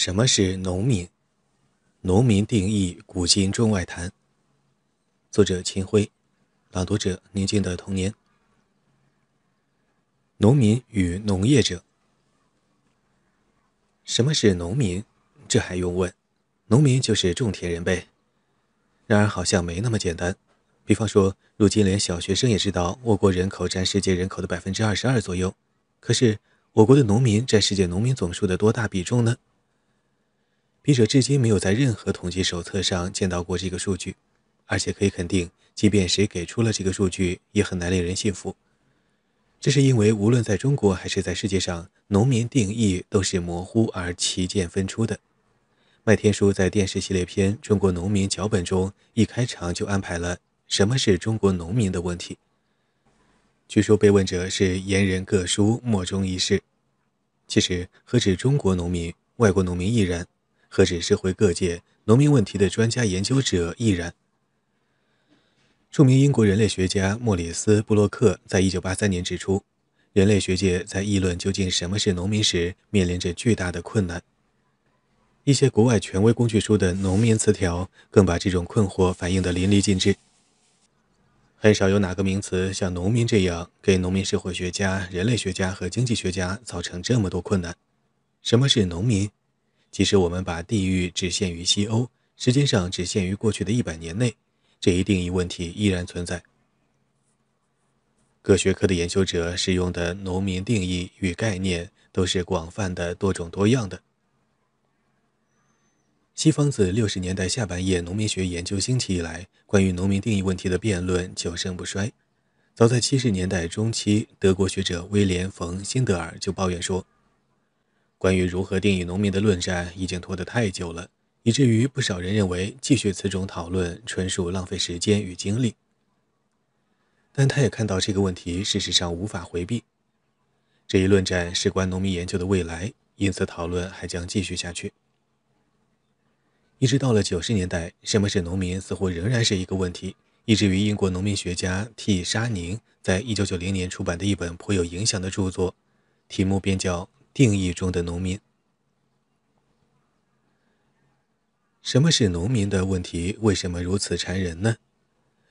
什么是农民？农民定义古今中外谈。作者秦晖，朗读者宁静的童年。农民与农业者。什么是农民？这还用问？农民就是种田人呗。然而好像没那么简单。比方说，如今连小学生也知道，我国人口占世界人口的百分之二十二左右。可是，我国的农民占世界农民总数的多大比重呢？笔者至今没有在任何统计手册上见到过这个数据，而且可以肯定，即便谁给出了这个数据，也很难令人信服。这是因为，无论在中国还是在世界上，农民定义都是模糊而旗见分出的。麦天书在电视系列片《中国农民》脚本中，一开场就安排了“什么是中国农民”的问题。据说被问者是言人各书，莫衷一是。其实，何止中国农民，外国农民亦然。何止社会各界农民问题的专家研究者亦然。著名英国人类学家莫里斯·布洛克在一九八三年指出，人类学界在议论究竟什么是农民时，面临着巨大的困难。一些国外权威工具书的农民词条更把这种困惑反映得淋漓尽致。很少有哪个名词像农民这样，给农民社会学家、人类学家和经济学家造成这么多困难。什么是农民？即使我们把地域只限于西欧，时间上只限于过去的一百年内，这一定义问题依然存在。各学科的研究者使用的农民定义与概念都是广泛的、多种多样的。西方自六十年代下半叶农民学研究兴起以来，关于农民定义问题的辩论久盛不衰。早在七十年代中期，德国学者威廉·冯·辛德尔就抱怨说。关于如何定义农民的论战已经拖得太久了，以至于不少人认为继续此种讨论纯属浪费时间与精力。但他也看到这个问题事实上无法回避。这一论战事关农民研究的未来，因此讨论还将继续下去。一直到了九十年代，什么是农民似乎仍然是一个问题，以至于英国农民学家 T. 沙宁在一九九零年出版的一本颇有影响的著作，题目便叫。定义中的农民，什么是农民的问题？为什么如此缠人呢？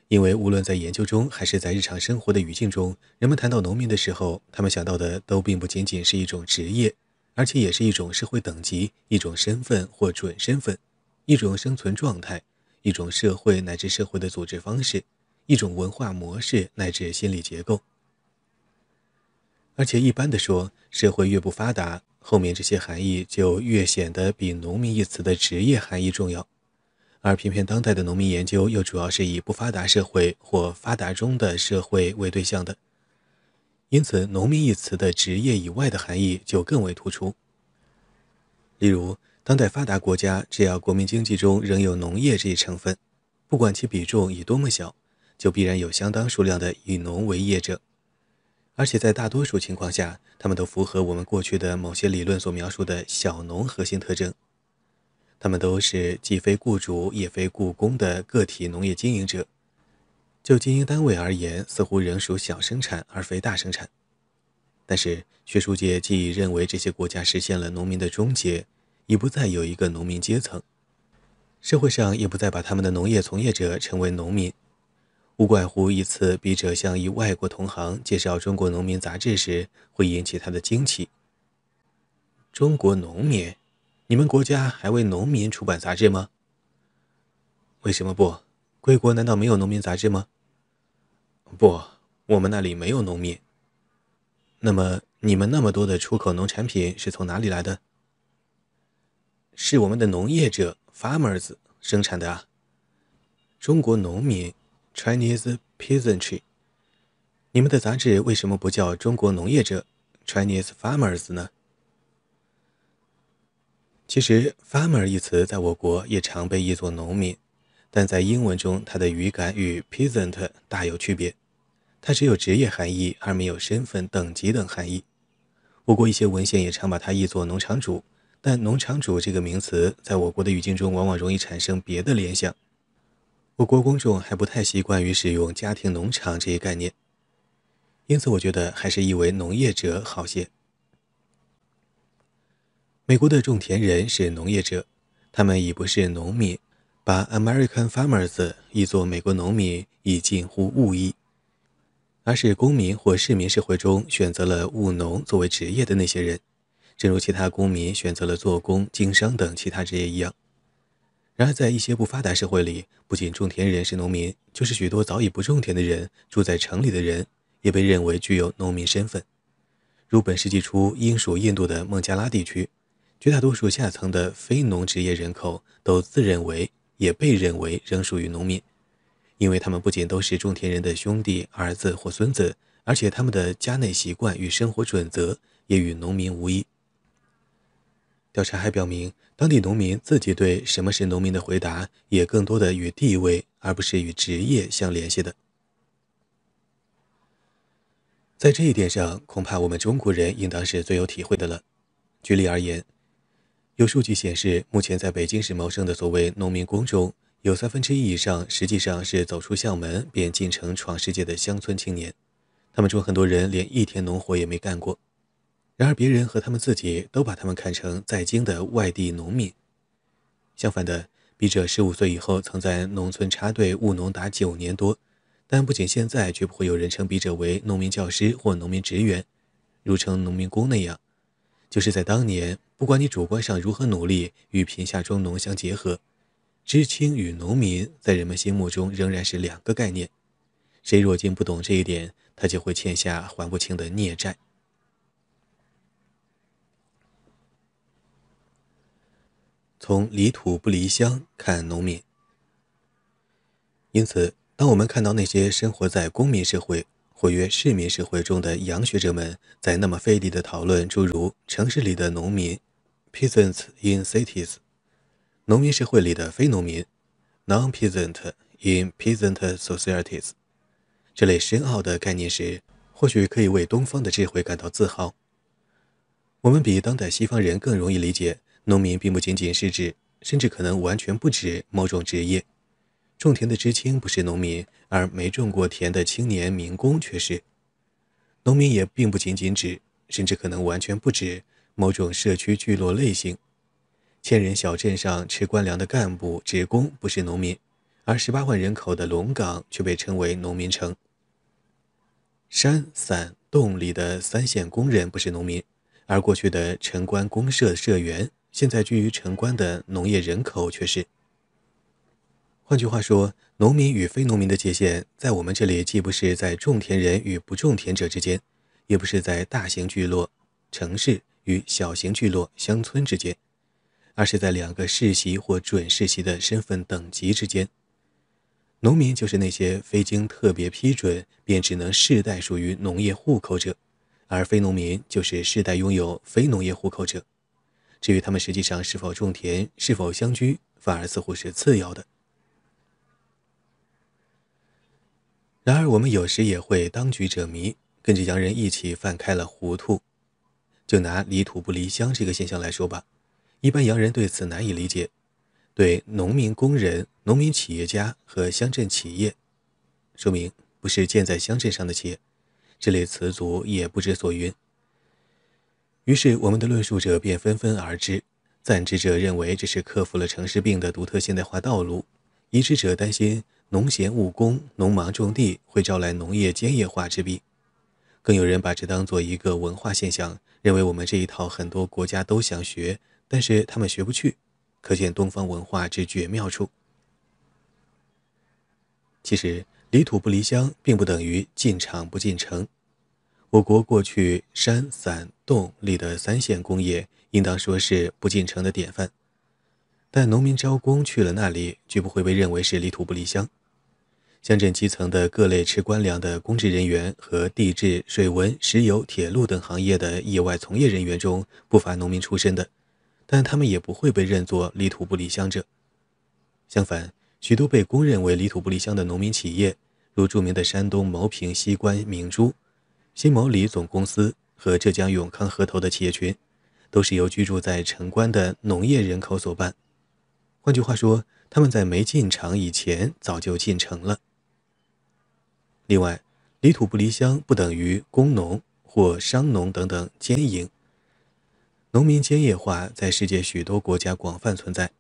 因为无论在研究中还是在日常生活的语境中，人们谈到农民的时候，他们想到的都并不仅仅是一种职业，而且也是一种社会等级、一种身份或准身份、一种生存状态、一种社会乃至社会的组织方式、一种文化模式乃至心理结构。而且一般的说，社会越不发达，后面这些含义就越显得比“农民”一词的职业含义重要。而偏偏当代的农民研究又主要是以不发达社会或发达中的社会为对象的，因此“农民”一词的职业以外的含义就更为突出。例如，当代发达国家只要国民经济中仍有农业这一成分，不管其比重以多么小，就必然有相当数量的以农为业者。而且在大多数情况下，他们都符合我们过去的某些理论所描述的小农核心特征。他们都是既非雇主也非雇工的个体农业经营者。就经营单位而言，似乎仍属小生产而非大生产。但是学术界既已认为这些国家实现了农民的终结，已不再有一个农民阶层，社会上也不再把他们的农业从业者称为农民。无怪乎一次，笔者向一外国同行介绍《中国农民》杂志时，会引起他的惊奇。中国农民，你们国家还为农民出版杂志吗？为什么不？贵国难道没有农民杂志吗？不，我们那里没有农民。那么，你们那么多的出口农产品是从哪里来的？是我们的农业者 （farmers） 生产的啊。中国农民。Chinese peasantry，你们的杂志为什么不叫中国农业者 Chinese farmers 呢？其实，farmer 一词在我国也常被译作农民，但在英文中，它的语感与 peasant 大有区别。它只有职业含义，而没有身份、等级等含义。我国一些文献也常把它译作农场主，但农场主这个名词在我国的语境中，往往容易产生别的联想。我国公众还不太习惯于使用“家庭农场”这一概念，因此我觉得还是译为“农业者”好些。美国的种田人是农业者，他们已不是农民。把 American farmers 译作美国农民，已近乎误译，而是公民或市民社会中选择了务农作为职业的那些人，正如其他公民选择了做工、经商等其他职业一样。然而，在一些不发达社会里，不仅种田人是农民，就是许多早已不种田的人、住在城里的人，也被认为具有农民身份。如本世纪初英属印度的孟加拉地区，绝大多数下层的非农职业人口都自认为。也被认为仍属于农民，因为他们不仅都是种田人的兄弟、儿子或孙子，而且他们的家内习惯与生活准则也与农民无异。调查还表明，当地农民自己对什么是农民的回答，也更多的与地位而不是与职业相联系的。在这一点上，恐怕我们中国人应当是最有体会的了。举例而言。有数据显示，目前在北京市谋生的所谓农民工中，有三分之一以上实际上是走出校门便进城闯世界的乡村青年。他们中很多人连一天农活也没干过，然而别人和他们自己都把他们看成在京的外地农民。相反的，笔者十五岁以后曾在农村插队务农达九年多，但不仅现在绝不会有人称笔者为农民教师或农民职员，如称农民工那样，就是在当年。不管你主观上如何努力与贫下中农相结合，知青与农民在人们心目中仍然是两个概念。谁若竟不懂这一点，他就会欠下还不清的孽债。从离土不离乡看农民，因此，当我们看到那些生活在公民社会或曰市民社会中的洋学者们在那么费力的讨论诸如城市里的农民。Peasants in cities，农民社会里的非农民；non-peasant in peasant societies，这类深奥的概念时，或许可以为东方的智慧感到自豪。我们比当代西方人更容易理解，农民并不仅仅是指，甚至可能完全不指某种职业。种田的知青不是农民，而没种过田的青年民工却是。农民也并不仅仅指，甚至可能完全不指。某种社区聚落类型，千人小镇上吃官粮的干部职工不是农民，而十八万人口的龙岗却被称为农民城。山散洞里的三线工人不是农民，而过去的城关公社社员，现在居于城关的农业人口却是。换句话说，农民与非农民的界限，在我们这里既不是在种田人与不种田者之间，也不是在大型聚落、城市。与小型聚落、乡村之间，而是在两个世袭或准世袭的身份等级之间。农民就是那些非经特别批准便只能世代属于农业户口者，而非农民就是世代拥有非农业户口者。至于他们实际上是否种田、是否乡居，反而似乎是次要的。然而，我们有时也会当局者迷，跟着洋人一起犯开了糊涂。就拿离土不离乡这个现象来说吧，一般洋人对此难以理解，对农民工人、农民企业家和乡镇企业，说明不是建在乡镇上的企业，这类词组也不知所云。于是我们的论述者便纷纷而至，赞之者认为这是克服了城市病的独特现代化道路，疑之者担心农闲务工、农忙种地会招来农业兼业化之弊，更有人把这当做一个文化现象。认为我们这一套很多国家都想学，但是他们学不去，可见东方文化之绝妙处。其实离土不离乡，并不等于进厂不进城。我国过去山散洞立的三线工业，应当说是不进城的典范。但农民招工去了那里，绝不会被认为是离土不离乡。乡镇基层的各类吃官粮的公职人员和地质、水文、石油、铁路等行业的业外从业人员中，不乏农民出身的，但他们也不会被认作离土不离乡者。相反，许多被公认为离土不离乡的农民企业，如著名的山东牟平西关明珠、新毛里总公司和浙江永康河头的企业群，都是由居住在城关的农业人口所办。换句话说，他们在没进厂以前，早就进城了。另外，离土不离乡不等于工农或商农等等兼营。农民兼业化在世界许多国家广泛存在。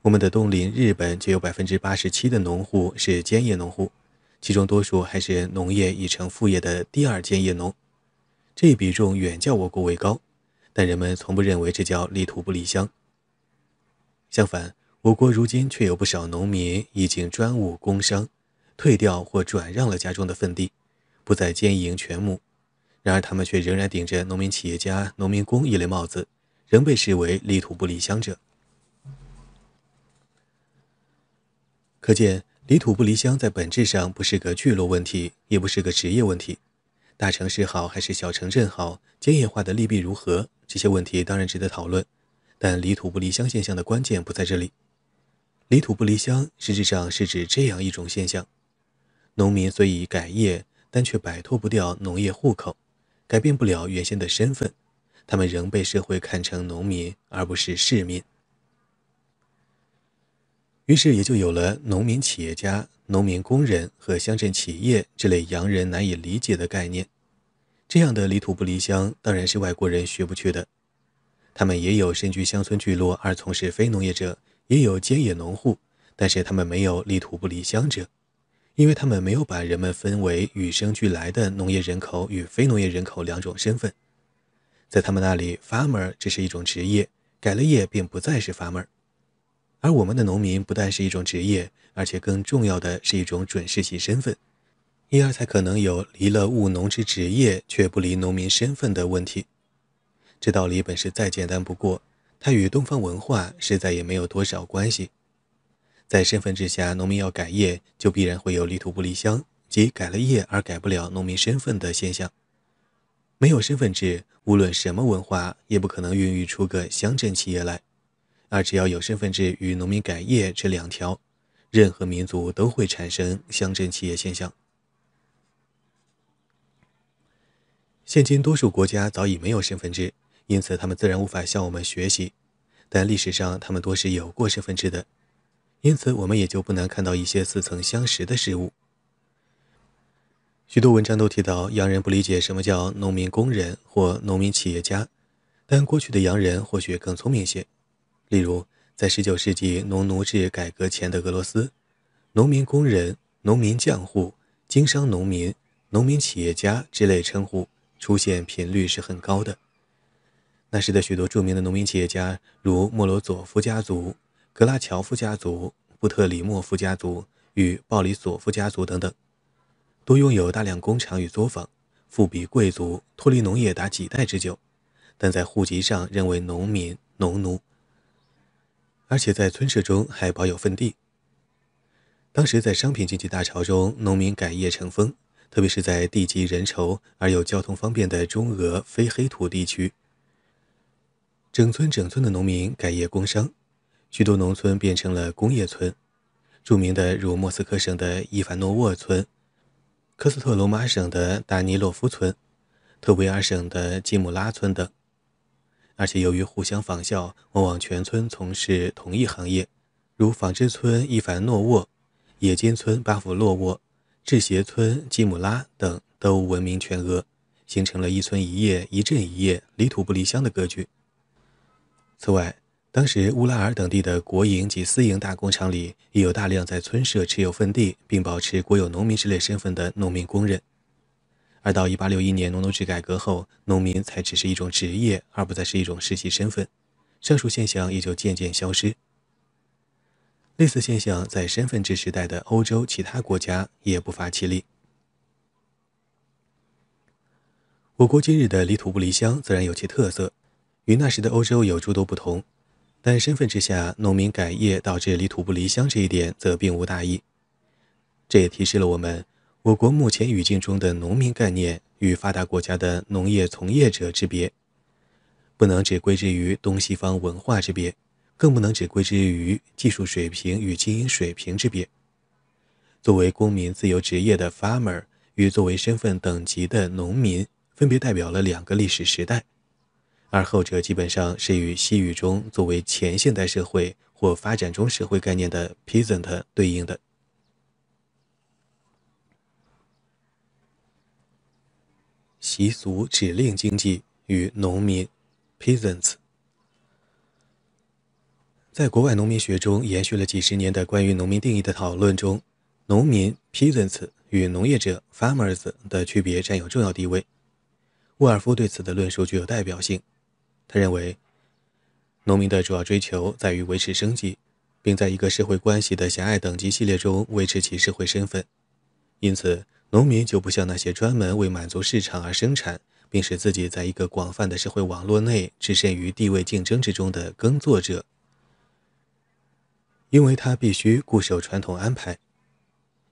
我们的东邻日本就有百分之八十七的农户是兼业农户，其中多数还是农业已成副业的第二兼业农，这一比重远较我国为高。但人们从不认为这叫离土不离乡。相反，我国如今却有不少农民已经专务工商，退掉或转让了家中的坟地，不再兼营全亩。然而，他们却仍然顶着农民企业家、农民工一类帽子，仍被视为离土不离乡者。可见，离土不离乡在本质上不是个聚落问题，也不是个职业问题。大城市好还是小城镇好，兼业化的利弊如何？这些问题当然值得讨论，但离土不离乡现象的关键不在这里。离土不离乡实质上是指这样一种现象：农民虽已改业，但却摆脱不掉农业户口，改变不了原先的身份，他们仍被社会看成农民而不是市民。于是也就有了农民企业家、农民工人和乡镇企业这类洋人难以理解的概念。这样的离土不离乡，当然是外国人学不去的。他们也有身居乡村聚落而从事非农业者，也有兼业农户，但是他们没有离土不离乡者，因为他们没有把人们分为与生俱来的农业人口与非农业人口两种身份。在他们那里，farmer 只是一种职业，改了业便不再是 farmer。而我们的农民不但是一种职业，而且更重要的是一种准世袭身份，因而才可能有离了务农之职业却不离农民身份的问题。这道理本是再简单不过，它与东方文化实在也没有多少关系。在身份之下，农民要改业，就必然会有离土不离乡，即改了业而改不了农民身份的现象。没有身份制，无论什么文化，也不可能孕育出个乡镇企业来。而只要有身份制与农民改业这两条，任何民族都会产生乡镇企业现象。现今多数国家早已没有身份制，因此他们自然无法向我们学习。但历史上他们多是有过身份制的，因此我们也就不难看到一些似曾相识的事物。许多文章都提到洋人不理解什么叫农民工人或农民企业家，但过去的洋人或许更聪明些。例如，在19世纪农奴制改革前的俄罗斯，农民工人、农民匠户、经商农民、农民企业家之类称呼出现频率是很高的。那时的许多著名的农民企业家，如莫罗佐夫家族、格拉乔夫家族、布特里莫夫家族与鲍里索夫家族等等，都拥有大量工厂与作坊，富比贵族，脱离农业达几代之久，但在户籍上认为农民、农奴。而且在村社中还保有份地。当时在商品经济大潮中，农民改业成风，特别是在地级人稠而又交通方便的中俄非黑土地区，整村整村的农民改业工商，许多农村变成了工业村。著名的如莫斯科省的伊凡诺沃村、科斯特罗马省的达尼洛夫村、特维尔省的基姆拉村等。而且由于互相仿效，往往全村从事同一行业，如纺织村伊凡诺沃、冶金村巴甫洛沃、制鞋村基姆拉等都闻名全俄，形成了一村一业、一镇一业、离土不离乡的格局。此外，当时乌拉尔等地的国营及私营大工厂里，也有大量在村社持有份地并保持国有农民之类身份的农民工人。而到1861年农奴制改革后，农民才只是一种职业，而不再是一种世袭身份，上述现象也就渐渐消失。类似现象在身份制时代的欧洲其他国家也不乏其例。我国今日的离土不离乡自然有其特色，与那时的欧洲有诸多不同，但身份之下农民改业导致离土不离乡这一点则并无大异。这也提示了我们。我国目前语境中的农民概念与发达国家的农业从业者之别，不能只归之于东西方文化之别，更不能只归之于技术水平与经营水平之别。作为公民自由职业的 farmer 与作为身份等级的农民，分别代表了两个历史时代，而后者基本上是与西语中作为前现代社会或发展中社会概念的 peasant 对应的。习俗指令经济与农民 （peasants） 在国外农民学中延续了几十年的关于农民定义的讨论中，农民 （peasants） 与农业者 （farmers） 的区别占有重要地位。沃尔夫对此的论述具有代表性。他认为，农民的主要追求在于维持生计，并在一个社会关系的狭隘等级系列中维持其社会身份。因此，农民就不像那些专门为满足市场而生产，并使自己在一个广泛的社会网络内置身于地位竞争之中的耕作者。因为他必须固守传统安排。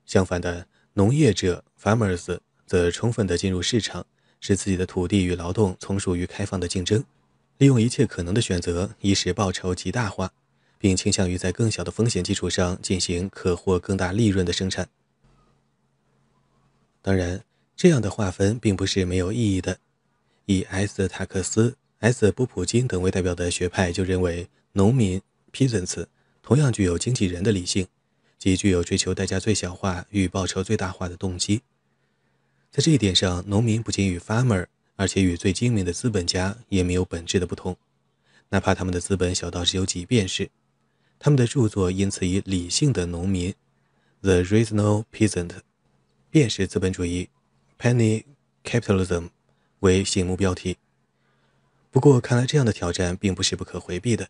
相反的，农业者 （farmers） 则充分地进入市场，使自己的土地与劳动从属于开放的竞争，利用一切可能的选择，以使报酬极大化，并倾向于在更小的风险基础上进行可获更大利润的生产。当然，这样的划分并不是没有意义的。以 S. 塔克斯、S. 波普金等为代表的学派就认为，农民 （peasants）。同样具有经纪人的理性，即具有追求代价最小化与报酬最大化的动机。在这一点上，农民不仅与 farmer，而且与最精明的资本家也没有本质的不同，哪怕他们的资本小到只有几便士。他们的著作因此以“理性的农民 ”（The Rational Peasant） 便是资本主义 （Penny Capitalism） 为醒目标题。不过，看来这样的挑战并不是不可回避的。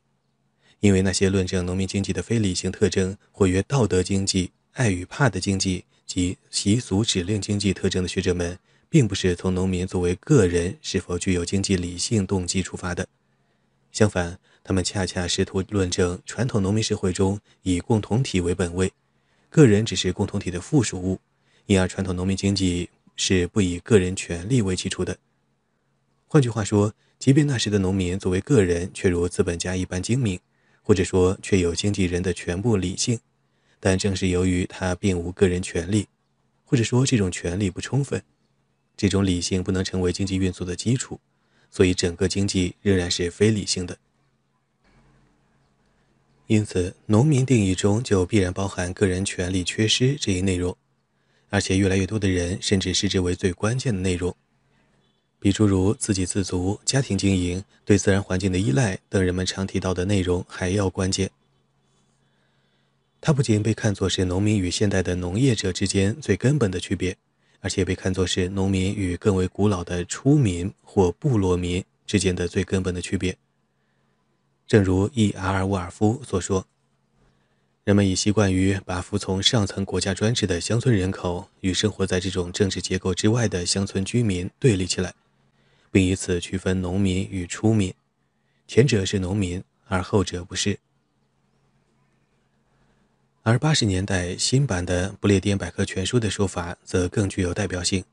因为那些论证农民经济的非理性特征，或曰道德经济、爱与怕的经济及习俗指令经济特征的学者们，并不是从农民作为个人是否具有经济理性动机出发的。相反，他们恰恰试图论证传统农民社会中以共同体为本位，个人只是共同体的附属物，因而传统农民经济是不以个人权利为基础的。换句话说，即便那时的农民作为个人，却如资本家一般精明。或者说，却有经纪人的全部理性，但正是由于他并无个人权利，或者说这种权利不充分，这种理性不能成为经济运作的基础，所以整个经济仍然是非理性的。因此，农民定义中就必然包含个人权利缺失这一内容，而且越来越多的人甚至视之为最关键的内容。比诸如自给自足、家庭经营、对自然环境的依赖等人们常提到的内容还要关键。它不仅被看作是农民与现代的农业者之间最根本的区别，而且被看作是农民与更为古老的出民或部落民之间的最根本的区别。正如 E.R. 沃尔夫所说：“人们已习惯于把服从上层国家专制的乡村人口与生活在这种政治结构之外的乡村居民对立起来。”并以此区分农民与出民，前者是农民，而后者不是。而八十年代新版的不列颠百科全书的说法则更具有代表性。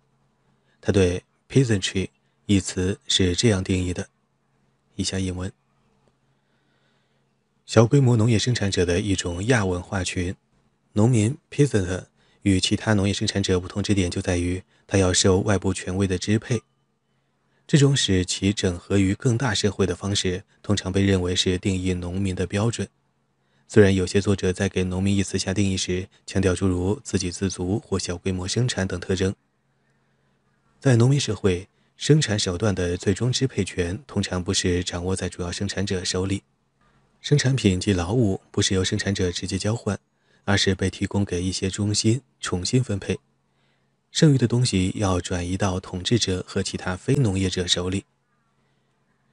他对 “peasantry” 一词是这样定义的：以下引文：小规模农业生产者的一种亚文化群。农民 （peasant） 与其他农业生产者不同之点就在于，他要受外部权威的支配。这种使其整合于更大社会的方式，通常被认为是定义农民的标准。虽然有些作者在给“农民”一词下定义时，强调诸如自给自足或小规模生产等特征。在农民社会，生产手段的最终支配权通常不是掌握在主要生产者手里，生产品及劳务不是由生产者直接交换，而是被提供给一些中心重新分配。剩余的东西要转移到统治者和其他非农业者手里。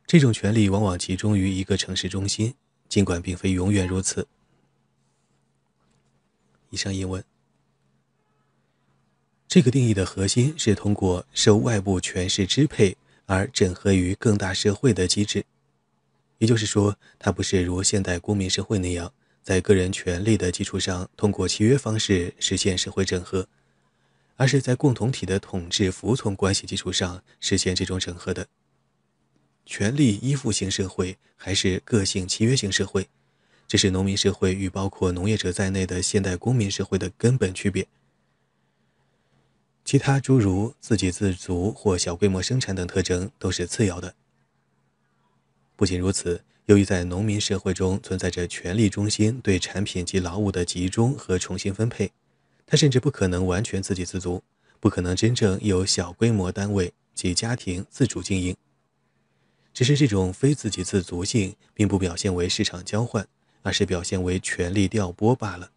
这种权利往往集中于一个城市中心，尽管并非永远如此。以上英文。这个定义的核心是通过受外部权势支配而整合于更大社会的机制，也就是说，它不是如现代公民社会那样，在个人权利的基础上通过契约方式实现社会整合。而是在共同体的统治服从关系基础上实现这种整合的。权力依附型社会还是个性契约型社会，这是农民社会与包括农业者在内的现代公民社会的根本区别。其他诸如自给自足或小规模生产等特征都是次要的。不仅如此，由于在农民社会中存在着权力中心对产品及劳务的集中和重新分配。他甚至不可能完全自给自足，不可能真正由小规模单位及家庭自主经营。只是这种非自给自足性，并不表现为市场交换，而是表现为权力调拨罢了。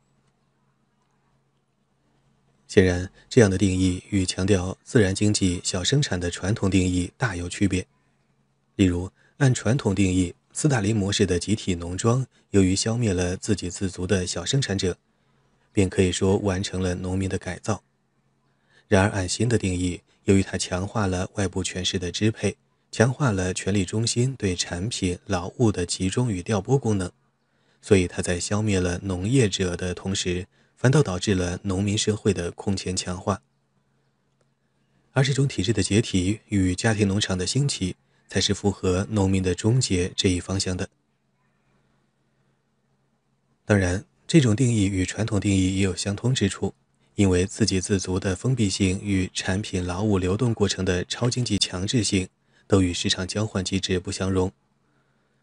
显然，这样的定义与强调自然经济小生产的传统定义大有区别。例如，按传统定义，斯大林模式的集体农庄由于消灭了自给自足的小生产者，便可以说完成了农民的改造。然而，按新的定义，由于它强化了外部权势的支配，强化了权力中心对产品劳务的集中与调拨功能，所以它在消灭了农业者的同时，反倒导致了农民社会的空前强化。而这种体制的解体与家庭农场的兴起，才是符合农民的终结这一方向的。当然，这种定义与传统定义也有相通之处。因为自给自足的封闭性与产品劳务流动过程的超经济强制性都与市场交换机制不相容，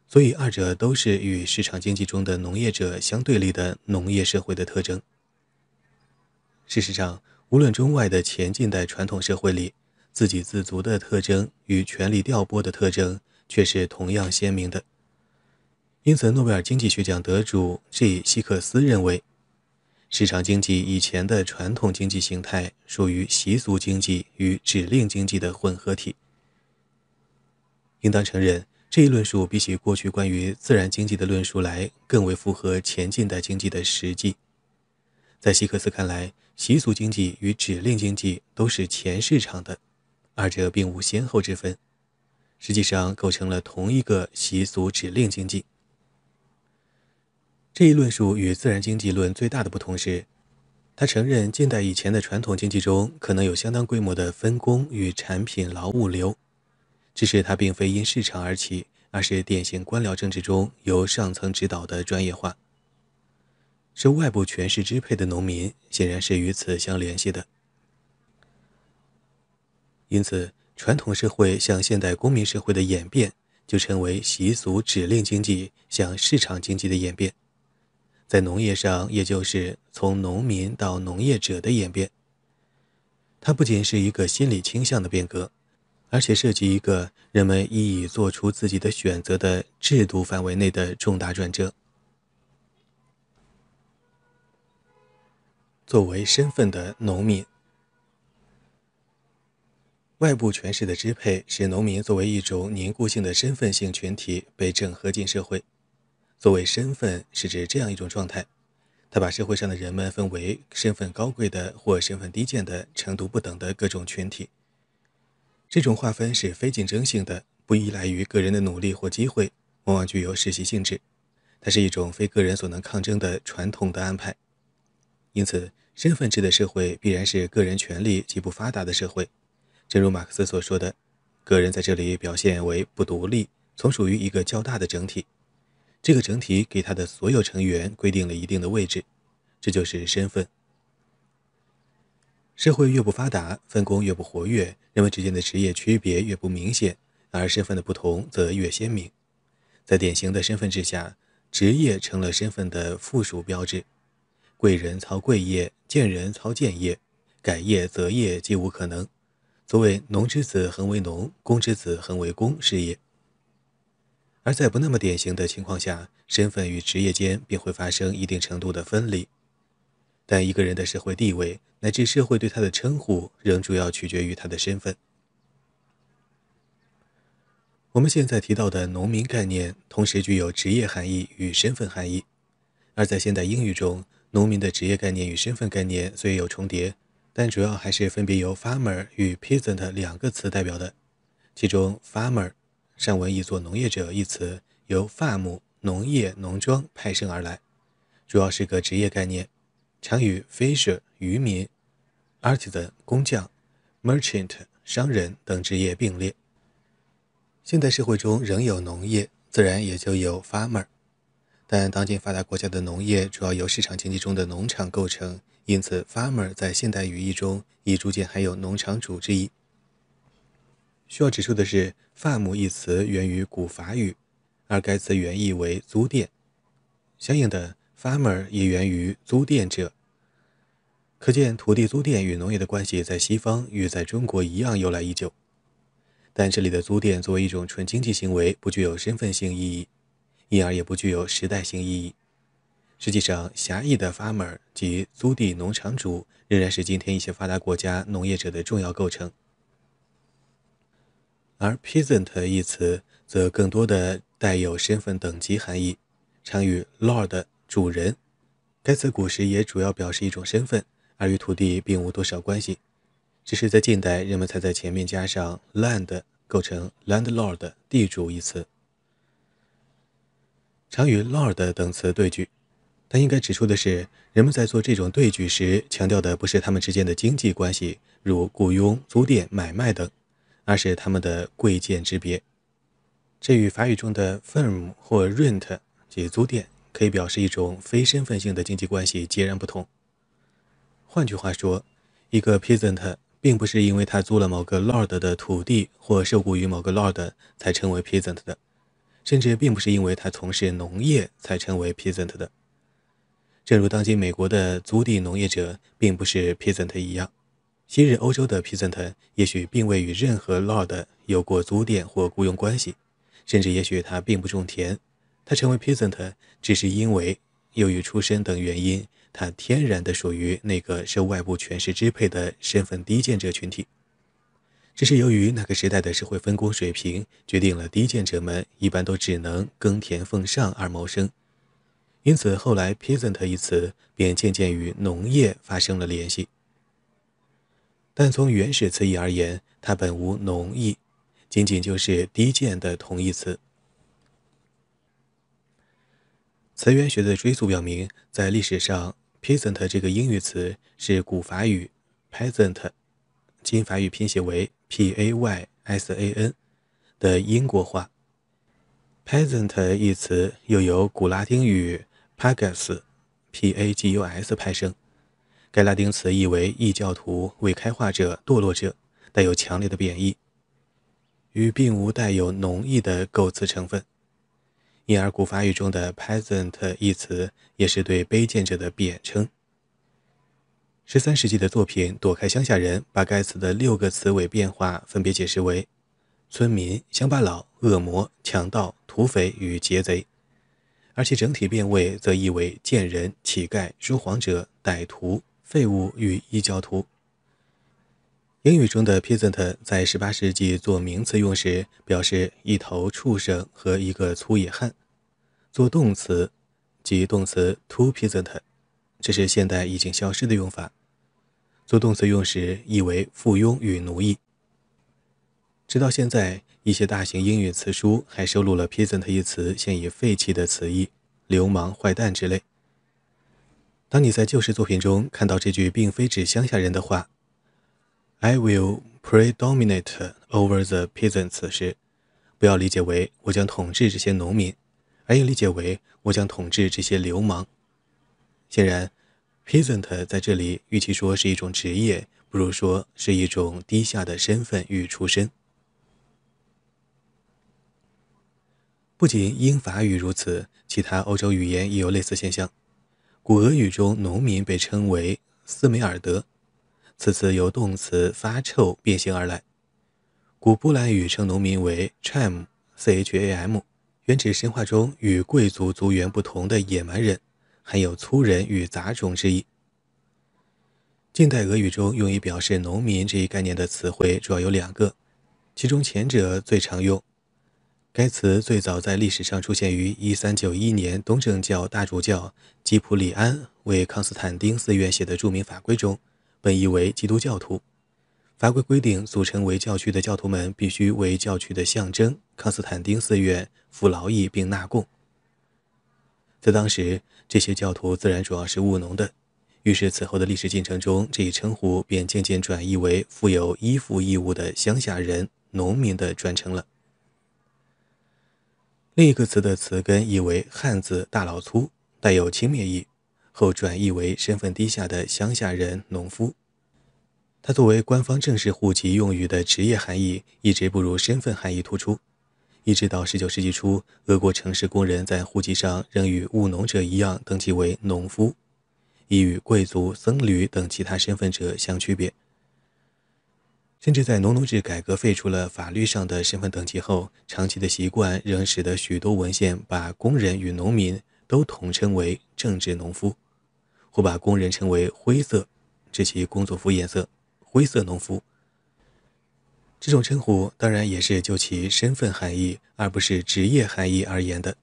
所以二者都是与市场经济中的农业者相对立的农业社会的特征。事实上，无论中外的前近代传统社会里，自给自足的特征与权力调拨的特征却是同样鲜明的。因此，诺贝尔经济学奖得主 G. 希克斯认为。市场经济以前的传统经济形态属于习俗经济与指令经济的混合体。应当承认，这一论述比起过去关于自然经济的论述来更为符合前近代经济的实际。在希克斯看来，习俗经济与指令经济都是前市场的，二者并无先后之分，实际上构成了同一个习俗指令经济。这一论述与自然经济论最大的不同是，他承认近代以前的传统经济中可能有相当规模的分工与产品劳务流，只是它并非因市场而起，而是典型官僚政治中由上层指导的专业化。受外部权势支配的农民显然是与此相联系的。因此，传统社会向现代公民社会的演变，就成为习俗指令经济向市场经济的演变。在农业上，也就是从农民到农业者的演变，它不仅是一个心理倾向的变革，而且涉及一个人们意以做出自己的选择的制度范围内的重大转折。作为身份的农民，外部权势的支配使农民作为一种凝固性的身份性群体被整合进社会。作为身份，是指这样一种状态：他把社会上的人们分为身份高贵的或身份低贱的程度不等的各种群体。这种划分是非竞争性的，不依赖于个人的努力或机会，往往具有世袭性质。它是一种非个人所能抗争的传统的安排。因此，身份制的社会必然是个人权利极不发达的社会。正如马克思所说的，个人在这里表现为不独立，从属于一个较大的整体。这个整体给他的所有成员规定了一定的位置，这就是身份。社会越不发达，分工越不活跃，人们之间的职业区别越不明显，而身份的不同则越鲜明。在典型的身份制下，职业成了身份的附属标志。贵人操贵业，贱人操贱业，改业择业皆无可能。所谓“农之子恒为农，工之子恒为工”是也。而在不那么典型的情况下，身份与职业间便会发生一定程度的分离。但一个人的社会地位乃至社会对他的称呼，仍主要取决于他的身份。我们现在提到的农民概念，同时具有职业含义与身份含义。而在现代英语中，农民的职业概念与身份概念虽有重叠，但主要还是分别由 farmer 与 peasant 两个词代表的，其中 farmer。上文译作“农业者”一词，由 “farm” 农业、农庄派生而来，主要是个职业概念，常与 “fisher” 渔民、“artisan” 工匠、“merchant” 商人等职业并列。现代社会中仍有农业，自然也就有 farmer，但当今发达国家的农业主要由市场经济中的农场构成，因此 farmer 在现代语义中已逐渐含有农场主之意。需要指出的是，“farm” 一词源于古法语，而该词原意为租店。相应的，“farmer” 也源于租店者。可见，土地租店与农业的关系在西方与在中国一样由来已久。但这里的租店作为一种纯经济行为，不具有身份性意义，因而也不具有时代性意义。实际上，狭义的 farmer 及租地农场主仍然是今天一些发达国家农业者的重要构成。而 peasant 一词则更多的带有身份等级含义，常与 lord 主人。该词古时也主要表示一种身份，而与土地并无多少关系。只是在近代，人们才在前面加上 land，构成 landlord 地主一词，常与 lord 等词对句。但应该指出的是，人们在做这种对句时，强调的不是他们之间的经济关系，如雇佣、租佃、买卖等。而是他们的贵贱之别，这与法语中的 firm 或 rent 即租佃，可以表示一种非身份性的经济关系截然不同。换句话说，一个 peasant 并不是因为他租了某个 lord 的土地或受雇于某个 lord 才成为 peasant 的，甚至并不是因为他从事农业才成为 peasant 的。正如当今美国的租地农业者并不是 peasant 一样。昔日欧洲的 peasant 也许并未与任何 lord 有过租佃或雇佣关系，甚至也许他并不种田。他成为 peasant 只是因为由于出身等原因，他天然的属于那个受外部权势支配的身份低贱者群体。只是由于那个时代的社会分工水平决定了低贱者们一般都只能耕田奉上而谋生，因此后来 peasant 一词便渐渐与农业发生了联系。但从原始词义而言，它本无农意，仅仅就是低贱的同义词。词源学的追溯表明，在历史上，peasant 这个英语词是古法语 peasant，今法语拼写为 p a y s a n 的英国化。peasant 一词又由古拉丁语 pagus p a g u s 派生。该拉丁词意为异教徒、未开化者、堕落者，带有强烈的贬义，与并无带有浓意的构词成分，因而古法语中的 peasant 一词也是对卑贱者的贬称。十三世纪的作品《躲开乡下人》把该词的六个词尾变化分别解释为村民、乡巴佬、恶魔、强盗、土匪与劫贼，而其整体变位则意为贱人、乞丐、说谎者、歹徒。废物与异教徒。英语中的 peasant 在18世纪做名词用时，表示一头畜生和一个粗野汉；做动词，即动词 to peasant，这是现代已经消失的用法。做动词用时，意为附庸与奴役。直到现在，一些大型英语词书还收录了 peasant 一词现已废弃的词义，流氓、坏蛋之类。当你在旧时作品中看到这句并非指乡下人的话，“I will predominate over the peasants” 时，不要理解为我将统治这些农民，而应理解为我将统治这些流氓。显然，peasant 在这里与其说是一种职业，不如说是一种低下的身份与出身。不仅英法语如此，其他欧洲语言也有类似现象。古俄语中，农民被称为斯梅尔德，此词由动词发臭变形而来。古波兰语称农民为 cham，c-h-a-m，原指神话中与贵族族员不同的野蛮人，含有粗人与杂种之意。近代俄语中用以表示农民这一概念的词汇主要有两个，其中前者最常用。该词最早在历史上出现于1391年东正教大主教基普里安为康斯坦丁寺院写的著名法规中，本意为基督教徒。法规规定，组成为教区的教徒们必须为教区的象征康斯坦丁寺院付劳役并纳贡。在当时，这些教徒自然主要是务农的，于是此后的历史进程中，这一称呼便渐渐转移为负有依附义务的乡下人、农民的专称了。另一个词的词根意为汉字大老粗，带有轻蔑意，后转译为身份低下的乡下人、农夫。它作为官方正式户籍用语的职业含义，一直不如身份含义突出。一直到19世纪初，俄国城市工人在户籍上仍与务农者一样登记为农夫，以与贵族、僧侣等其他身份者相区别。甚至在农奴制改革废除了法律上的身份等级后，长期的习惯仍使得许多文献把工人与农民都统称为政治农夫，或把工人称为灰色，指其工作服颜色灰色农夫。这种称呼当然也是就其身份含义，而不是职业含义而言的。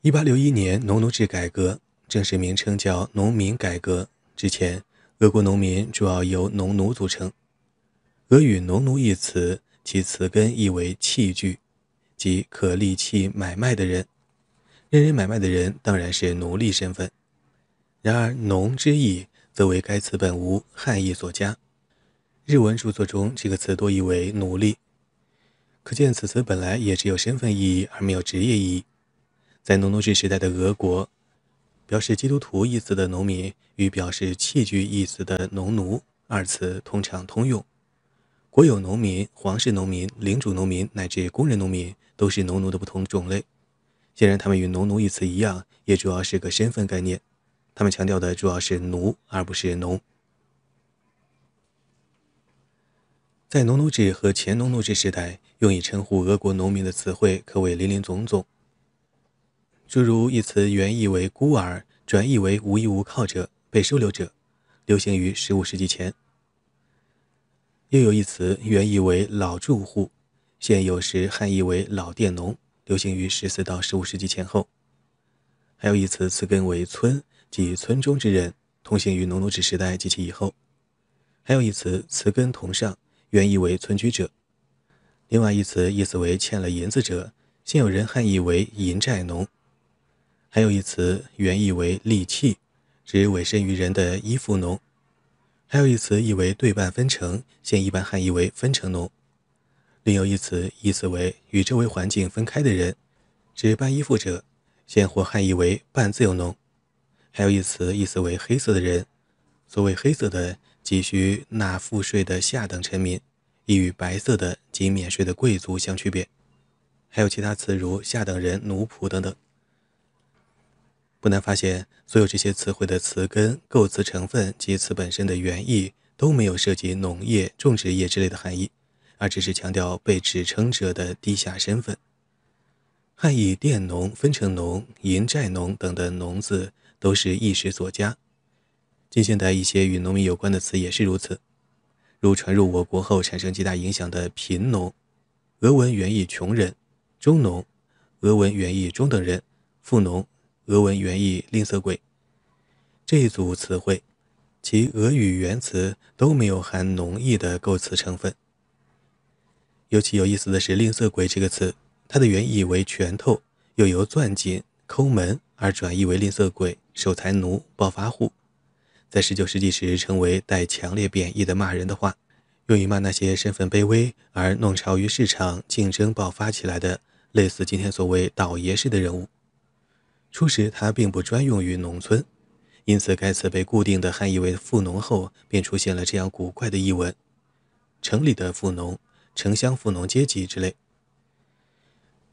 一八六一年农奴制改革，正式名称叫农民改革。之前，俄国农民主要由农奴组成。俄语“农奴”一词，其词根意为器具，即可立器买卖的人。任人买卖的人当然是奴隶身份。然而，“农”之意则为该词本无汉译所加。日文著作中，这个词多译为奴隶，可见此词本来也只有身份意义，而没有职业意义。在农奴制时代的俄国，表示基督徒意思的农民与表示器具意思的农奴二词通常通用。国有农民、皇室农民、领主农民乃至工人农民都是农奴的不同种类。显然，他们与农奴一词一样，也主要是个身份概念。他们强调的主要是奴，而不是农。在农奴制和前农奴制时代，用以称呼俄国农民的词汇可谓林林总总。诸如一词原意为孤儿，转译为无依无靠者、被收留者，流行于十五世纪前。又有一词原意为老住户，现有时汉译为老佃农，流行于十四到十五世纪前后。还有一词词根为村，即村中之人，通行于农奴制时代及其以后。还有一词词根同上，原意为村居者。另外一词意思为欠了银子者，现有人汉译为银债农。还有一词原意为利器，指委身于人的依附农。还有一词意为对半分成，现一般汉译为分成农。另有一词意思为与周围环境分开的人，指半依附者，现或汉译为半自由农。还有一词意思为黑色的人，所谓黑色的，即需纳赋税的下等臣民，亦与白色的及免税的贵族相区别。还有其他词如下等人、奴仆等等。不难发现，所有这些词汇的词根、构词成分及词本身的原意都没有涉及农业、种植业之类的含义，而只是强调被指称者的低下身份。汉以佃农、分成农、银债农等的“农”字都是一时所加。近现代一些与农民有关的词也是如此，如传入我国后产生极大影响的“贫农”，俄文原意穷人；“中农”，俄文原意中等人；“富农”。俄文原意“吝啬鬼”这一组词汇，其俄语原词都没有含“农”意的构词成分。尤其有意思的是，“吝啬鬼”这个词，它的原意为拳头，又由攥紧、抠门而转译为吝啬鬼、守财奴、暴发户，在19世纪时成为带强烈贬义的骂人的话，用于骂那些身份卑微而弄潮于市场、竞争爆发起来的，类似今天所谓“倒爷式”的人物。初时，它并不专用于农村，因此该词被固定的汉译为富农后，便出现了这样古怪的译文：城里的富农、城乡富农阶级之类。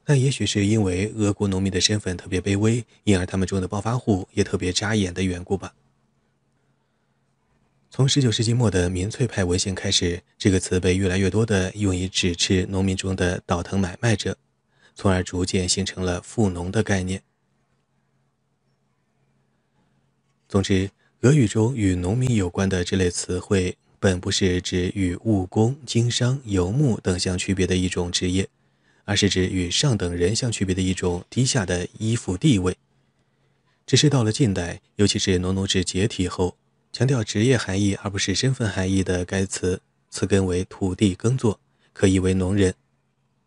但也许是因为俄国农民的身份特别卑微，因而他们中的暴发户也特别扎眼的缘故吧。从19世纪末的民粹派文献开始，这个词被越来越多的用以指斥农民中的倒腾买卖者，从而逐渐形成了富农的概念。总之，俄语中与农民有关的这类词汇，本不是指与务工、经商、游牧等相区别的一种职业，而是指与上等人相区别的一种低下的依附地位。只是到了近代，尤其是农奴制解体后，强调职业含义而不是身份含义的该词，词根为土地耕作，可译为农人；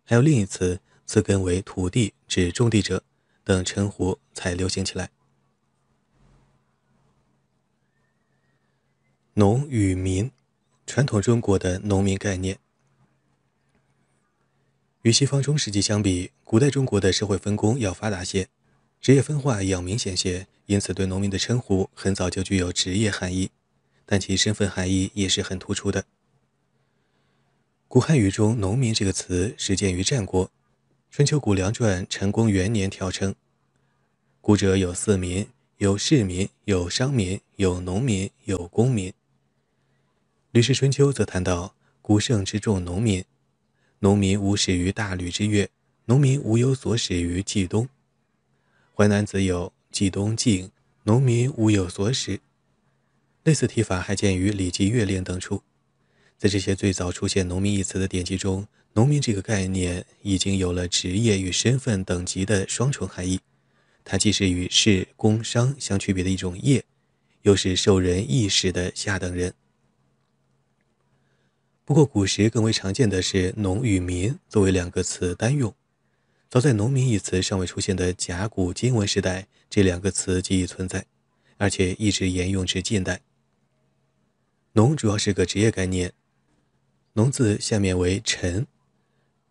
还有另一词，词根为土地，指种地者等称呼才流行起来。农与民，传统中国的农民概念，与西方中世纪相比，古代中国的社会分工要发达些，职业分化也要明显些，因此对农民的称呼很早就具有职业含义，但其身份含义也是很突出的。古汉语中“农民”这个词始见于战国，《春秋谷梁传》陈公元年条称：“古者有四民，有士民，有商民，有农民，有公民。”《吕氏春秋》则谈到：“古圣之众农民，农民无始于大吕之月，农民无有所使于冀东。淮南子有冀东晋，农民无有所使。类似提法还见于《礼记月令》等处。在这些最早出现“农民”一词的典籍中，农民这个概念已经有了职业与身份等级的双重含义。它既是与士、工商相区别的一种业，又是受人意识的下等人。不过，古时更为常见的是“农”与“民”作为两个词单用。早在“农民”一词尚未出现的甲骨金文时代，这两个词即已存在，而且一直沿用至近代。“农”主要是个职业概念，“农”字下面为“辰”，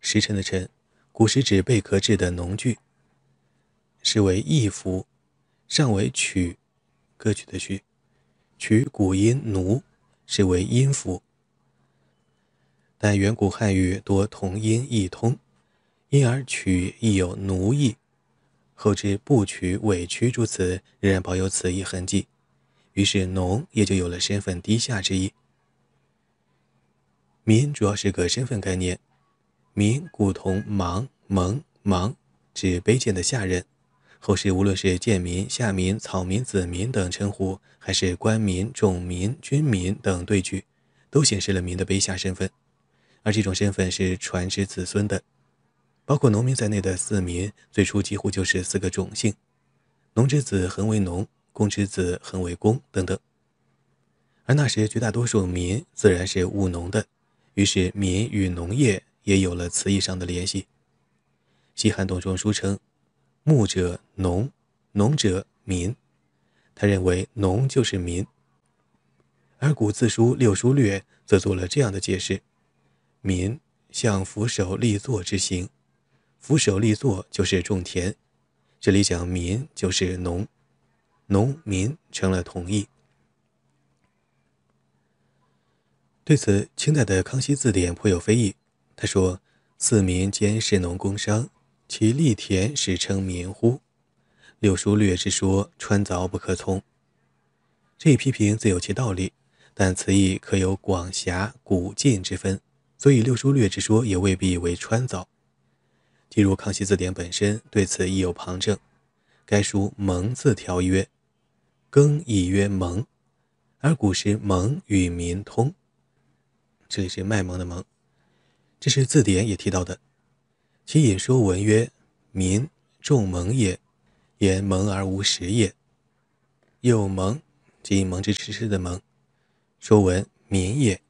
时辰的“辰”，古时指贝壳制的农具，是为义服，上为曲，歌曲的曲，取古音“奴”，是为音符。但远古汉语多同音异通，因而曲亦有奴役。后之不取、委屈诸词仍然保有此一痕迹，于是农也就有了身份低下之意。民主要是个身份概念，民古同盲、蒙、盲，指卑贱的下人。后世无论是贱民、下民、草民、子民等称呼，还是官民、种民、军民等对句，都显示了民的卑下身份。而这种身份是传之子孙的，包括农民在内的四民，最初几乎就是四个种姓：农之子恒为农，工之子恒为工等等。而那时绝大多数民自然是务农的，于是民与农业也有了词义上的联系。西汉董仲舒称：“牧者农，农者民。”他认为农就是民。而古字书《六书略》则做了这样的解释。民像俯首立坐之行，俯首立坐就是种田。这里讲民就是农，农民成了同义。对此，清代的《康熙字典》颇有非议。他说：“四民兼是农工商，其立田始称民乎？”六书略之说穿凿不可从。这一批评自有其道理，但此意可有广狭古今之分。所以六书略之说也未必为川凿。即如《康熙字典》本身对此亦有旁证。该书“蒙”字条曰：“耕亦曰蒙，而古时蒙与民通。”这里是卖萌的蒙。这是字典也提到的。其引说文曰：“民重蒙也，言蒙而无实也。”又蒙，即蒙之迟迟的蒙。说文民也。《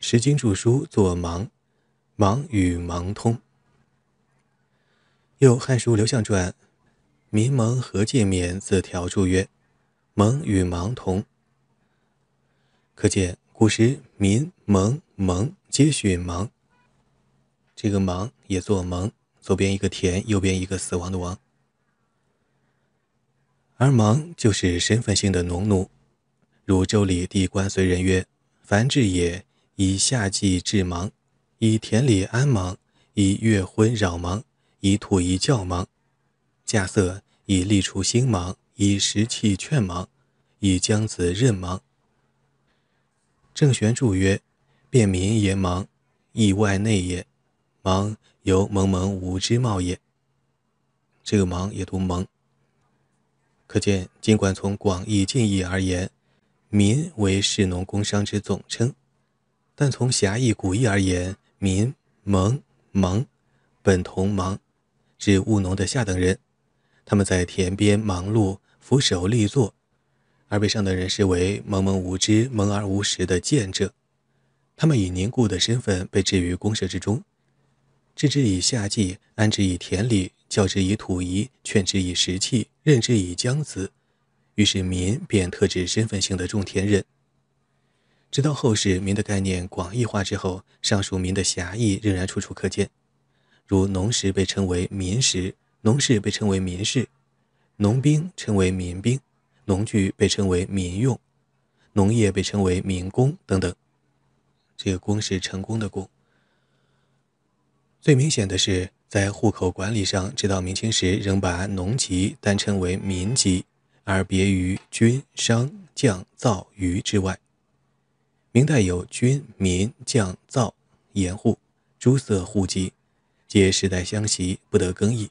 诗经》注书作“盲”，“盲”与“盲”通。又《汉书·刘向传》“民蒙何介冕”字条注曰：“蒙与盲同。”可见古时民、蒙、蒙皆训盲。这个“盲”也作“蒙”，左边一个田，右边一个死亡的“亡”。而盲就是身份性的农奴，如《周礼》地官随人曰：“凡至也。”以夏季治忙，以田里安忙，以月昏扰忙，以土宜教忙，稼穑以利除兴忙，以食气劝忙，以将子任忙。郑玄注曰：“便民也忙，意外内也。忙由蒙蒙无之貌也。”这个忙也读蒙。可见，尽管从广义近义而言，民为士农工商之总称。但从狭义古义而言，民蒙蒙本同忙，指务农的下等人。他们在田边忙碌，俯首立坐，而被上等人视为蒙蒙无知、蒙而无识的贱者。他们以凝固的身份被置于公社之中，置之以下祭，安之以田里，教之以土仪，劝之以食器，任之以姜子。于是民便特指身份性的种田人。直到后世民的概念广义化之后，上述民的狭义仍然处处可见。如农时被称为民时，农事被称为民事，农兵称为民兵，农具被称为民用，农业被称为民工等等。这个“工”是成功的“工”。最明显的是，在户口管理上，直到明清时仍把农籍单称为民籍，而别于军、商、将、造、渔之外。明代有军、民、将、造、盐户诸色户籍，皆世代相袭，不得更易。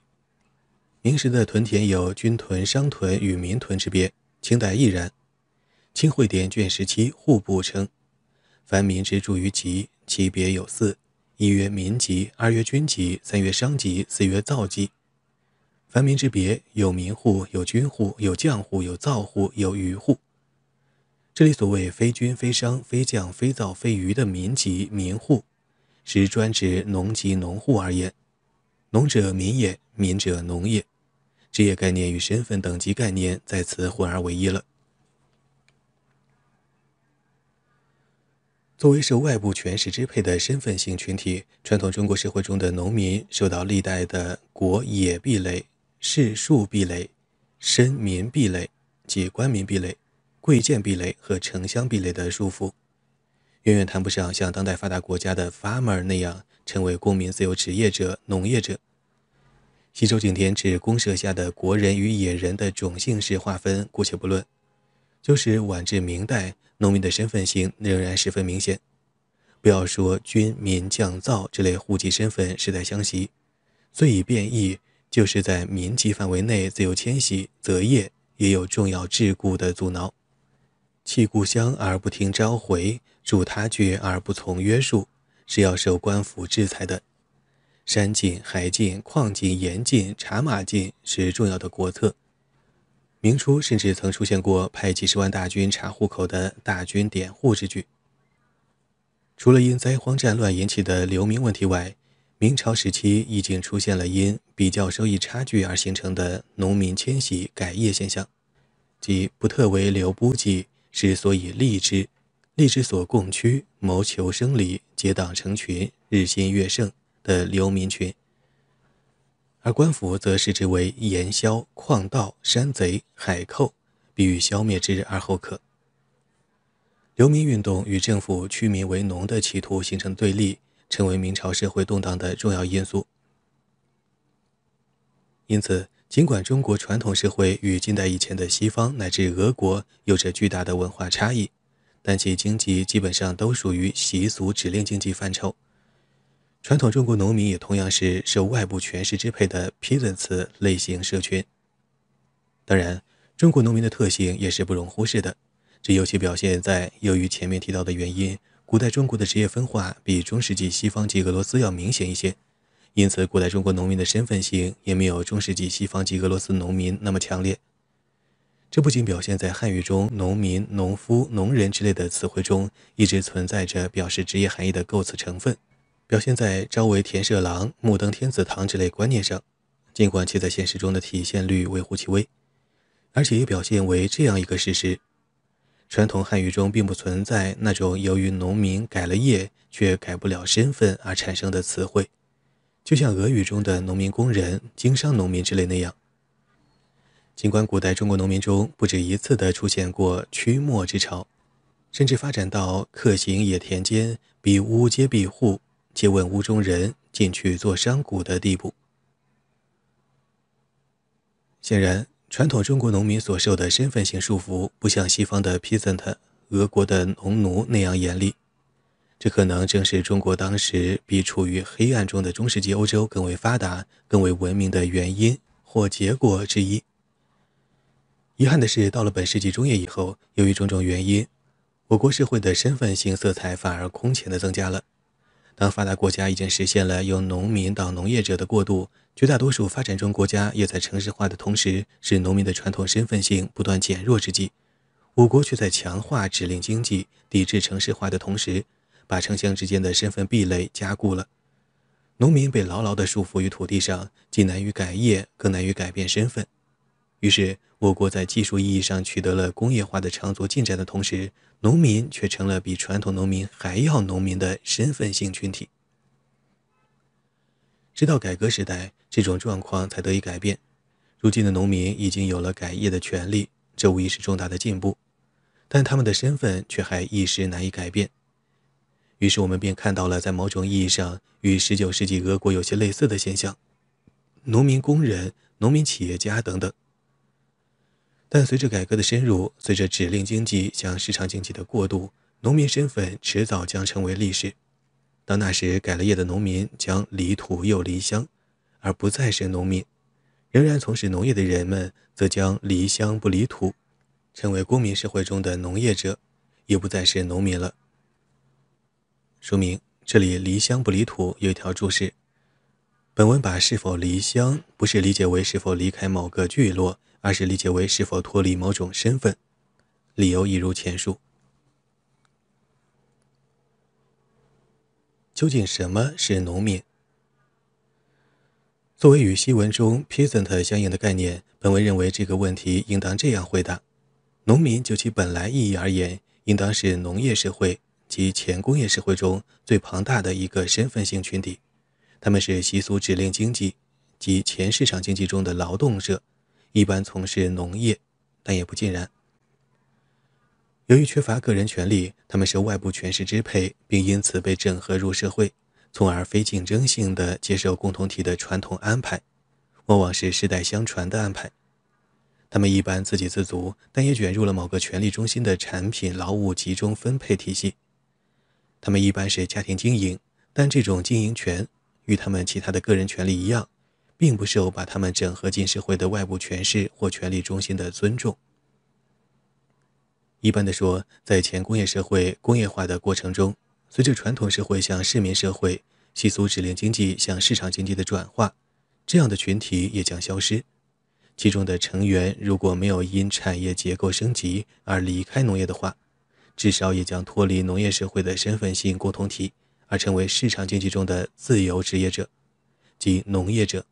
明时的屯田有军屯、商屯与民屯之别，清代亦然。清会典卷十七户部称：“凡民之住于籍，其别有四：一曰民籍，二曰军籍，三曰商籍，四曰造籍。凡民之别，有民户，有军户，有将户，有造户，有渔户。这里所谓非军、非商、非将、非造、非渔的民籍、民户，是专指农籍、农户而言。农者民也，民者农也。职业概念与身份等级概念在此混而为一了。作为受外部权势支配的身份性群体，传统中国社会中的农民受到历代的国野壁垒、士庶壁垒、身民壁垒及官民壁垒、贵贱壁垒和城乡壁垒的束缚，远远谈不上像当代发达国家的 farmer 那样成为公民、自由职业者、农业者。西周景田指公社下的国人与野人的种姓式划分，姑且不论。就是晚至明代，农民的身份性仍然十分明显。不要说军民将造这类户籍身份世代相袭，最以变异，就是在民籍范围内自由迁徙择业，也有重要桎梏的阻挠。弃故乡而不听召回，住他居而不从约束，是要受官府制裁的。山禁、海禁、矿禁、盐禁、茶马禁是重要的国策。明初甚至曾出现过派几十万大军查户口的大军点户之举。除了因灾荒战乱引起的流民问题外，明朝时期已经出现了因比较收益差距而形成的农民迁徙改业现象，即不特为流补给，是所以利之，利之所共区，谋求生理，结党成群，日新月盛。的流民群，而官府则视之为盐枭、矿盗、山贼、海寇，必欲消灭之而后可。流民运动与政府驱民为农的企图形成对立，成为明朝社会动荡的重要因素。因此，尽管中国传统社会与近代以前的西方乃至俄国有着巨大的文化差异，但其经济基本上都属于习俗指令经济范畴。传统中国农民也同样是受外部权势支配的 peasants 类型社群。当然，中国农民的特性也是不容忽视的，这尤其表现在由于前面提到的原因，古代中国的职业分化比中世纪西方及俄罗斯要明显一些，因此古代中国农民的身份性也没有中世纪西方及俄罗斯农民那么强烈。这不仅表现在汉语中“农民”“农夫”“农人”之类的词汇中一直存在着表示职业含义的构词成分。表现在朝为田舍郎、暮登天子堂之类观念上，尽管其在现实中的体现率微乎其微，而且也表现为这样一个事实：传统汉语中并不存在那种由于农民改了业却改不了身份而产生的词汇，就像俄语中的农民工人、经商农民之类那样。尽管古代中国农民中不止一次地出现过驱没之潮，甚至发展到客行野田间，比屋皆闭户。借问屋中人，进去做商贾的地步。显然，传统中国农民所受的身份性束缚，不像西方的 peasant、俄国的农奴那样严厉。这可能正是中国当时比处于黑暗中的中世纪欧洲更为发达、更为文明的原因或结果之一。遗憾的是，到了本世纪中叶以后，由于种种原因，我国社会的身份性色彩反而空前的增加了。当发达国家已经实现了由农民到农业者的过渡，绝大多数发展中国家也在城市化的同时，使农民的传统身份性不断减弱之际，我国却在强化指令经济、抵制城市化的同时，把城乡之间的身份壁垒加固了。农民被牢牢地束缚于土地上，既难于改业，更难于改变身份。于是，我国在技术意义上取得了工业化的长足进展的同时，农民却成了比传统农民还要农民的身份性群体。直到改革时代，这种状况才得以改变。如今的农民已经有了改业的权利，这无疑是重大的进步，但他们的身份却还一时难以改变。于是，我们便看到了在某种意义上与19世纪俄国有些类似的现象：农民工人、农民企业家等等。但随着改革的深入，随着指令经济向市场经济的过渡，农民身份迟早将成为历史。到那时改了业的农民将离土又离乡，而不再是农民；仍然从事农业的人们则将离乡不离土，成为公民社会中的农业者，也不再是农民了。说明这里“离乡不离土”有一条注释。本文把是否离乡不是理解为是否离开某个聚落，而是理解为是否脱离某种身份。理由一如前述。究竟什么是农民？作为与西文中 peasant 相应的概念，本文认为这个问题应当这样回答：农民就其本来意义而言，应当是农业社会及前工业社会中最庞大的一个身份性群体。他们是习俗指令经济及前市场经济中的劳动者，一般从事农业，但也不尽然。由于缺乏个人权利，他们受外部权势支配，并因此被整合入社会，从而非竞争性的接受共同体的传统安排，往往是世代相传的安排。他们一般自给自足，但也卷入了某个权力中心的产品劳务集中分配体系。他们一般是家庭经营，但这种经营权与他们其他的个人权利一样，并不受把他们整合进社会的外部权势或权力中心的尊重。一般的说，在前工业社会工业化的过程中，随着传统社会向市民社会、习俗指令经济向市场经济的转化，这样的群体也将消失。其中的成员如果没有因产业结构升级而离开农业的话，至少也将脱离农业社会的身份性共同体，而成为市场经济中的自由职业者，即农业者。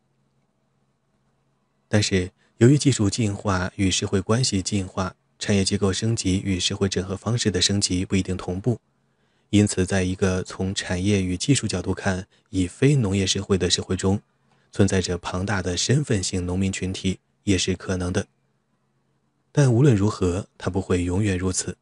但是，由于技术进化与社会关系进化，产业结构升级与社会整合方式的升级不一定同步，因此，在一个从产业与技术角度看以非农业社会的社会中，存在着庞大的身份性农民群体也是可能的。但无论如何，它不会永远如此。